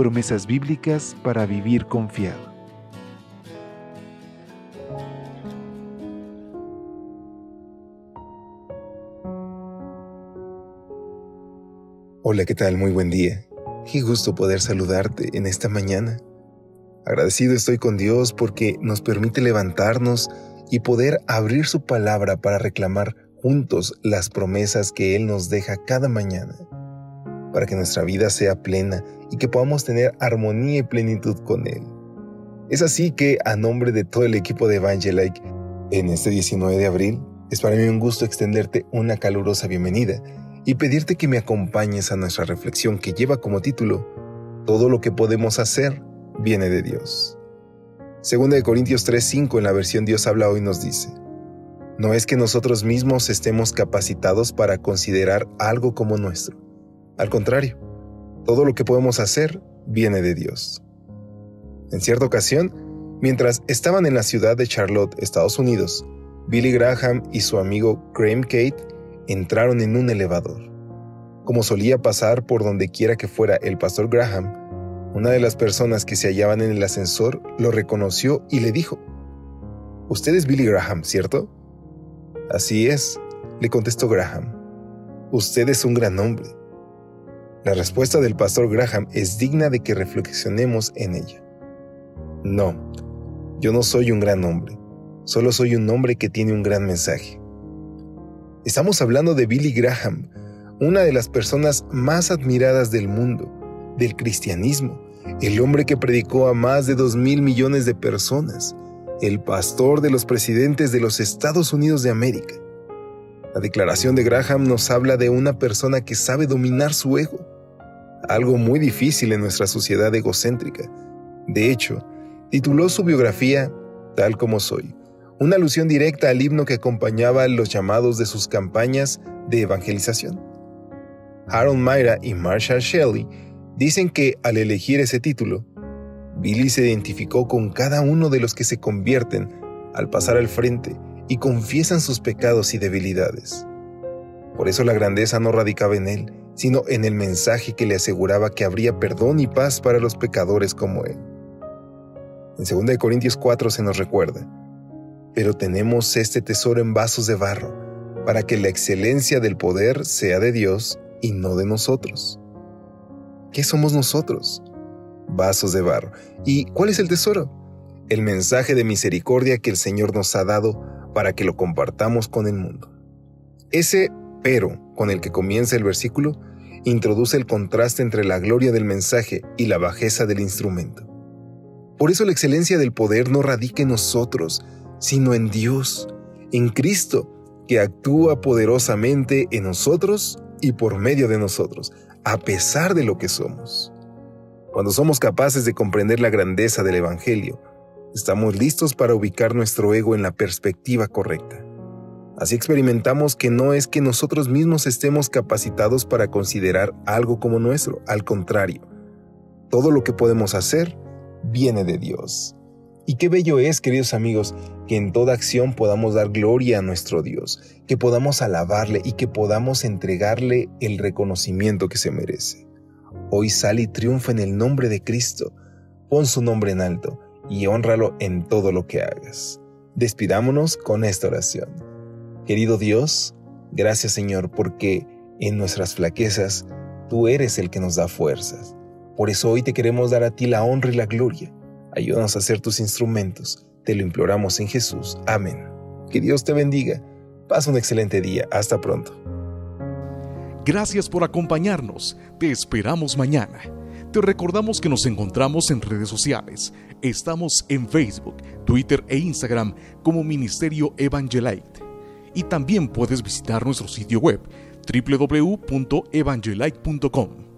Promesas bíblicas para vivir confiado. Hola, ¿qué tal? Muy buen día. Qué gusto poder saludarte en esta mañana. Agradecido estoy con Dios porque nos permite levantarnos y poder abrir su palabra para reclamar juntos las promesas que Él nos deja cada mañana para que nuestra vida sea plena y que podamos tener armonía y plenitud con Él. Es así que, a nombre de todo el equipo de Evangelike, en este 19 de abril, es para mí un gusto extenderte una calurosa bienvenida y pedirte que me acompañes a nuestra reflexión que lleva como título Todo lo que podemos hacer viene de Dios. Segunda de Corintios 3:5 en la versión Dios habla hoy nos dice: No es que nosotros mismos estemos capacitados para considerar algo como nuestro al contrario, todo lo que podemos hacer viene de Dios. En cierta ocasión, mientras estaban en la ciudad de Charlotte, Estados Unidos, Billy Graham y su amigo Graham Kate entraron en un elevador. Como solía pasar por donde quiera que fuera el pastor Graham, una de las personas que se hallaban en el ascensor lo reconoció y le dijo, Usted es Billy Graham, ¿cierto? Así es, le contestó Graham. Usted es un gran hombre. La respuesta del pastor Graham es digna de que reflexionemos en ella. No, yo no soy un gran hombre, solo soy un hombre que tiene un gran mensaje. Estamos hablando de Billy Graham, una de las personas más admiradas del mundo, del cristianismo, el hombre que predicó a más de dos mil millones de personas, el pastor de los presidentes de los Estados Unidos de América. La declaración de Graham nos habla de una persona que sabe dominar su ego, algo muy difícil en nuestra sociedad egocéntrica. De hecho, tituló su biografía Tal como soy, una alusión directa al himno que acompañaba los llamados de sus campañas de evangelización. Harold Myra y Marshall Shelley dicen que al elegir ese título, Billy se identificó con cada uno de los que se convierten al pasar al frente y confiesan sus pecados y debilidades. Por eso la grandeza no radicaba en él, sino en el mensaje que le aseguraba que habría perdón y paz para los pecadores como él. En 2 Corintios 4 se nos recuerda, pero tenemos este tesoro en vasos de barro, para que la excelencia del poder sea de Dios y no de nosotros. ¿Qué somos nosotros? Vasos de barro. ¿Y cuál es el tesoro? El mensaje de misericordia que el Señor nos ha dado para que lo compartamos con el mundo. Ese pero con el que comienza el versículo introduce el contraste entre la gloria del mensaje y la bajeza del instrumento. Por eso la excelencia del poder no radica en nosotros, sino en Dios, en Cristo, que actúa poderosamente en nosotros y por medio de nosotros, a pesar de lo que somos. Cuando somos capaces de comprender la grandeza del Evangelio, estamos listos para ubicar nuestro ego en la perspectiva correcta. Así experimentamos que no es que nosotros mismos estemos capacitados para considerar algo como nuestro, al contrario, todo lo que podemos hacer viene de Dios. Y qué bello es, queridos amigos, que en toda acción podamos dar gloria a nuestro Dios, que podamos alabarle y que podamos entregarle el reconocimiento que se merece. Hoy sal y triunfa en el nombre de Cristo. Pon su nombre en alto y honralo en todo lo que hagas. Despidámonos con esta oración. Querido Dios, gracias Señor porque en nuestras flaquezas tú eres el que nos da fuerzas. Por eso hoy te queremos dar a ti la honra y la gloria. Ayúdanos a ser tus instrumentos. Te lo imploramos en Jesús. Amén. Que Dios te bendiga. Pasa un excelente día. Hasta pronto. Gracias por acompañarnos. Te esperamos mañana. Te recordamos que nos encontramos en redes sociales. Estamos en Facebook, Twitter e Instagram como Ministerio Evangelite y también puedes visitar nuestro sitio web www.evangelite.com.